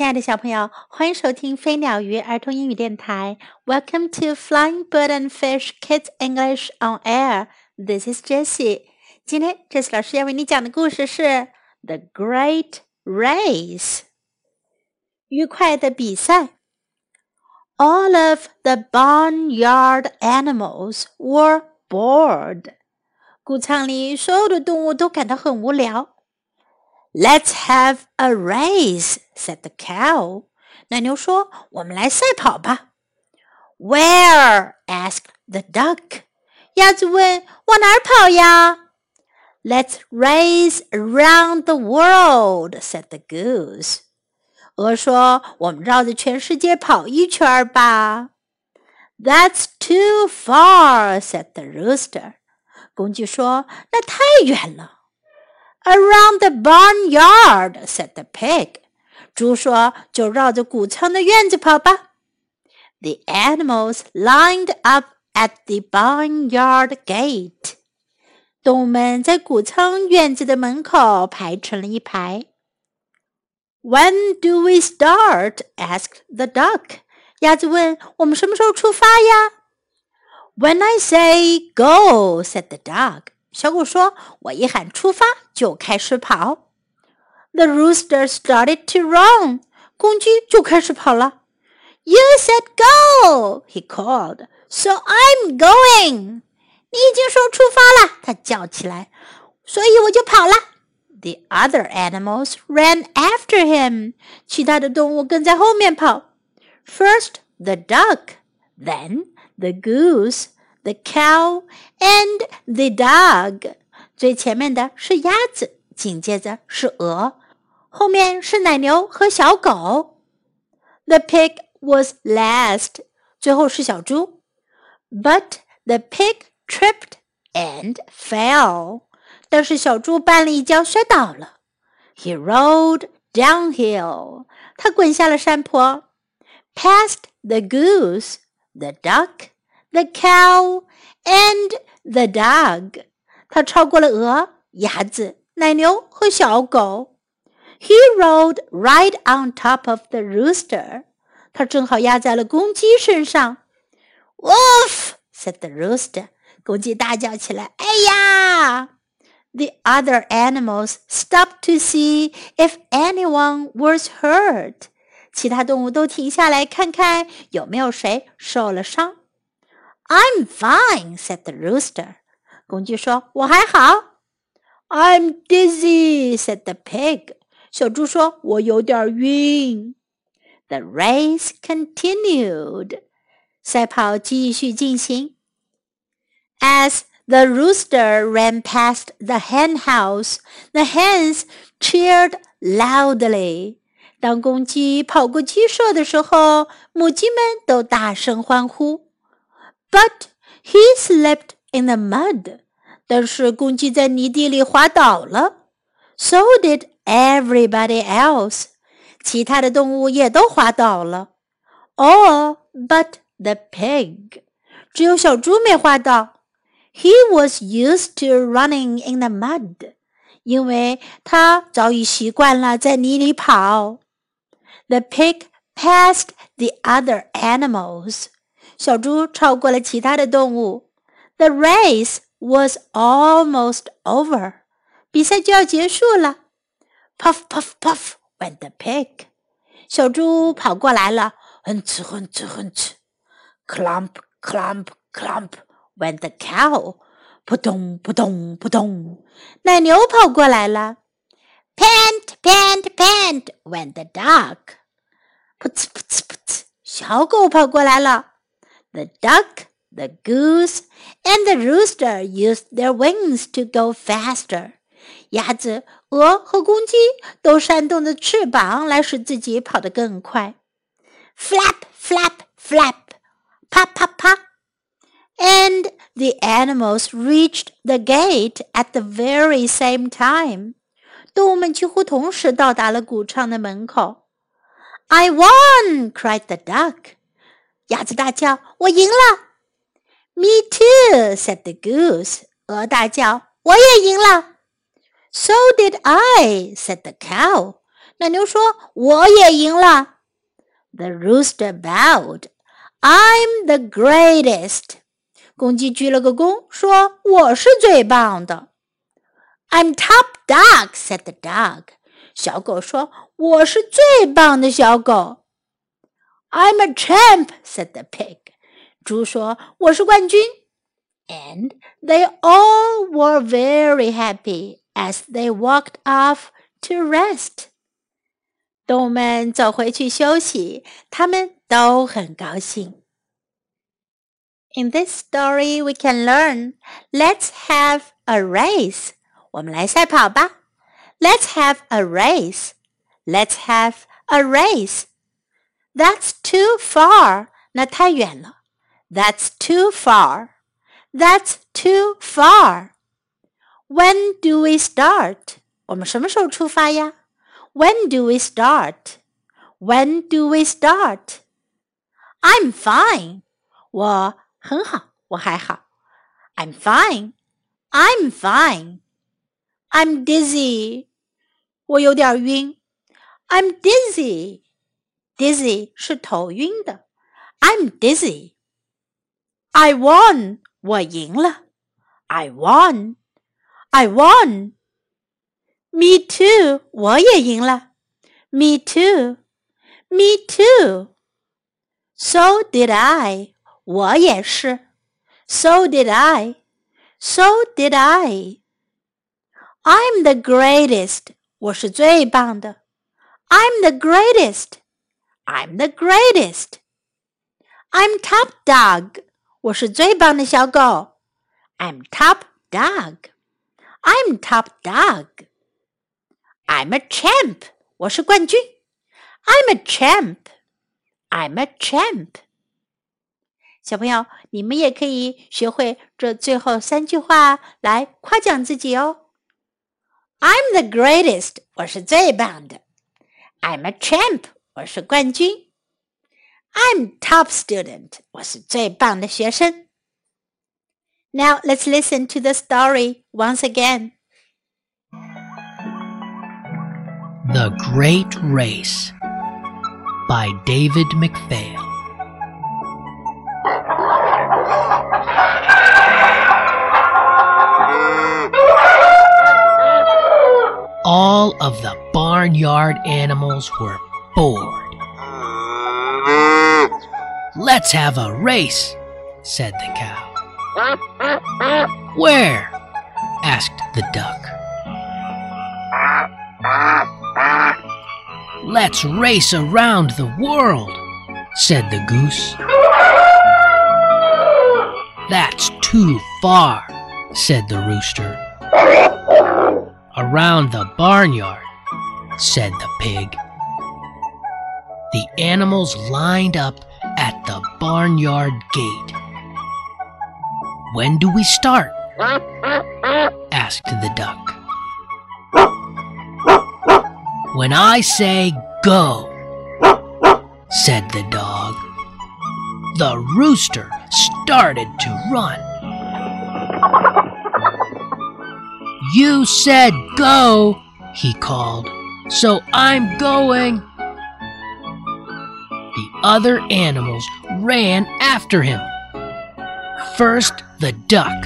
亲爱的小朋友，欢迎收听飞鸟鱼儿童英语电台。Welcome to Flying Bird and Fish Kids English on Air. This is Jessie. 今天，Jessie 老师要为你讲的故事是《The Great Race》愉快的比赛。All of the barnyard animals were bored. 谷仓里所有的动物都感到很无聊。 Let's have a race," said the cow. 奶牛说：“我们来赛跑吧。” Where? asked the duck. 鸭子问：“往哪儿跑呀？” Let's race around the world," said the goose. 鹅说：“我们绕着全世界跑一圈吧。” That's too far," said the rooster. 公鸡说：“那太远了。” Around the barnyard," said the pig. 猪说：“就绕着谷仓的院子跑吧。” The animals lined up at the barnyard gate. 动物们在谷仓院子的门口排成了一排。When do we start? asked the duck. 鸭子问：“我们什么时候出发呀？” When I say go, said the duck. 小狗说：“我一喊出发，就开始跑。” The rooster started to run. 公鸡就开始跑了。You said go, he called. So I'm going. 你已经说出发了，他叫起来，所以我就跑了。The other animals ran after him. 其他的动物跟在后面跑。First the duck, then the goose, the cow and the dog。最前面的是鸭子，紧接着是鹅，后面是奶牛和小狗。The pig was last，最后是小猪。But the pig tripped and fell，但是小猪绊了一跤，摔倒了。He rolled downhill，他滚下了山坡。Past the goose, the duck The cow and the dog。他超过了鹅、鸭子、奶牛和小狗。He rode right on top of the rooster。他正好压在了公鸡身上。Woof! said the rooster。公鸡大叫起来：“哎呀！” The other animals stopped to see if anyone was hurt。其他动物都停下来看看有没有谁受了伤。I'm fine," said the rooster. 公鸡说：“我还好。” I'm dizzy," said the pig. 小猪说：“我有点晕。” The race continued. 赛跑继续进行。As the rooster ran past the hen house, the hens cheered loudly. 当公鸡跑过鸡舍的时候，母鸡们都大声欢呼。 but he slipped in the mud. 但是公鸡在泥地里滑倒了。So did everybody else. 其他的动物也都滑倒了。All but the pig. 只有小猪没滑倒。He was used to running in the mud. 因为他早已习惯了在泥里跑。The pig passed the other animals. 小猪超过了其他的动物。The race was almost over，比赛就要结束了。Puff puff puff went the pig，小猪跑过来了，哼哧哼哧哼哧。Clump clump clump went the cow，扑通扑通扑通。奶牛跑过来了。Pant pant pant went the dog，噗呲噗呲噗呲。小狗跑过来了。The duck, the goose, and the rooster used their wings to go faster. 鸭子、鹅和公鸡都扇动着翅膀来使自己跑得更快。Flap, flap, flap, 啪啪啪。And the animals reached the gate at the very same time. 动物们几乎同时到达了谷仓的门口。I won! cried the duck. 鸭子大叫：“我赢了！”Me too," said the goose. 鹅大叫：“我也赢了！” So did I," said the cow. 奶牛说：“我也赢了。” The rooster bowed. I'm the greatest. 公鸡鞠了个躬，说：“我是最棒的。” I'm top dog, said the dog. 小狗说：“我是最棒的小狗。” I'm a champ, said the pig. 猪说：“我是冠军。” And they all were very happy as they walked off to rest. 动物们走回去休息，他们都很高兴。in this story, we can learn. Let's have a race. 我们来赛跑吧。Let's have a race. Let's have a race. That's too far. 那太远了。That's too far. That's too far. When do we start? 我们什么时候出发呀？When do we start? When do we start? I'm fine. 我很好，我还好。I'm fine. I'm fine. I'm dizzy. 我有点晕。I'm dizzy. Dizzy 是头晕的。I'm dizzy. I won. 我赢了。I won. I won. Me too. 我也赢了。Me too. Me too. So did I. 我也是。So did I. So did I. I'm the greatest. 我是最棒的。I'm the greatest. I'm the greatest. I'm top dog. 我是最棒的小狗。I'm top dog. I'm top dog. I'm a champ. 我是冠军。I'm a champ. I'm a champ. 小朋友，你们也可以学会这最后三句话来夸奖自己哦。I'm the greatest，我是最棒的。I'm a champ， 我是冠军。I'm top student，我是最棒的学生。Now let's listen to the story once again. The Great Race by David McPhail. All of the barnyard animals were bored. Let's have a race, said the cow. Where? asked the duck. Let's race around the world, said the goose. That's too far, said the rooster. Around the barnyard, said the pig. The animals lined up at the barnyard gate. When do we start? asked the duck. When I say go, said the dog. The rooster started to run. You said go, he called, so I'm going. The other animals ran after him. First the duck,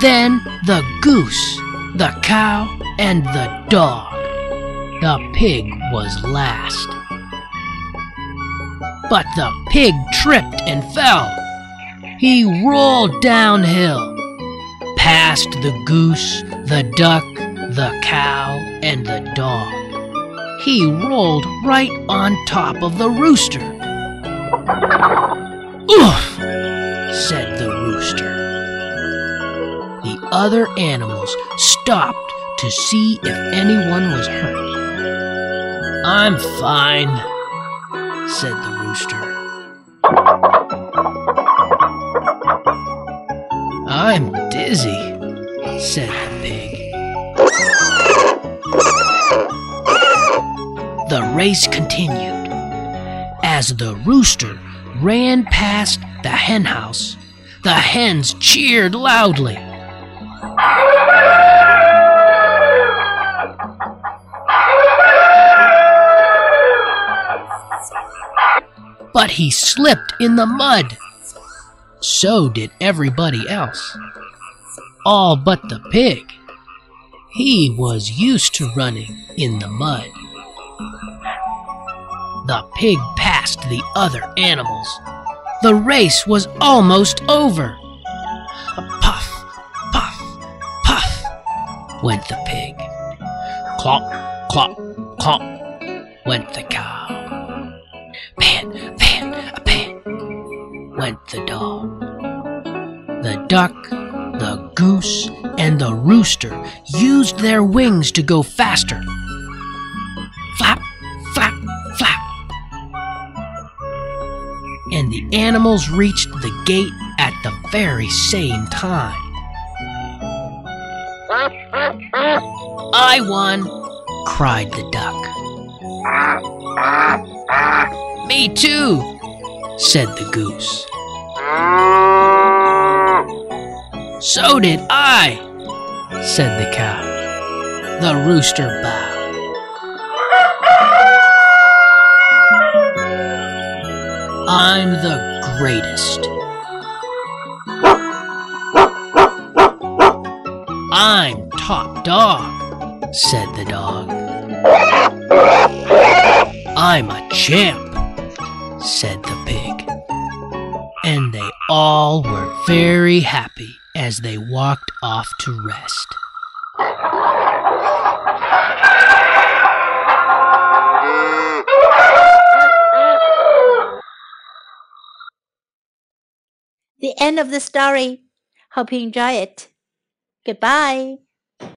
then the goose, the cow, and the dog. The pig was last. But the pig tripped and fell. He rolled downhill, past the goose, the duck, the cow, and the dog. He rolled right on top of the rooster. Oof! said the rooster. The other animals stopped to see if anyone was hurt. I'm fine, said the rooster. I'm dizzy, said the pig. The race continued as the rooster ran past the henhouse. The hens cheered loudly. But he slipped in the mud. So did everybody else. All but the pig. He was used to running in the mud. The pig passed the other animals. The race was almost over. Puff, puff, puff, went the pig. Clop, clop, clop, went the cow. Pan, pan, a pan, went the dog. The duck, the goose, and the rooster used their wings to go faster. Animals reached the gate at the very same time. I won, cried the duck. Me too, said the goose. So did I, said the cow. The rooster bowed. I'm the greatest. I'm top dog, said the dog. I'm a champ, said the pig. And they all were very happy as they walked off to rest. The end of the story. Hope you enjoy it. Goodbye.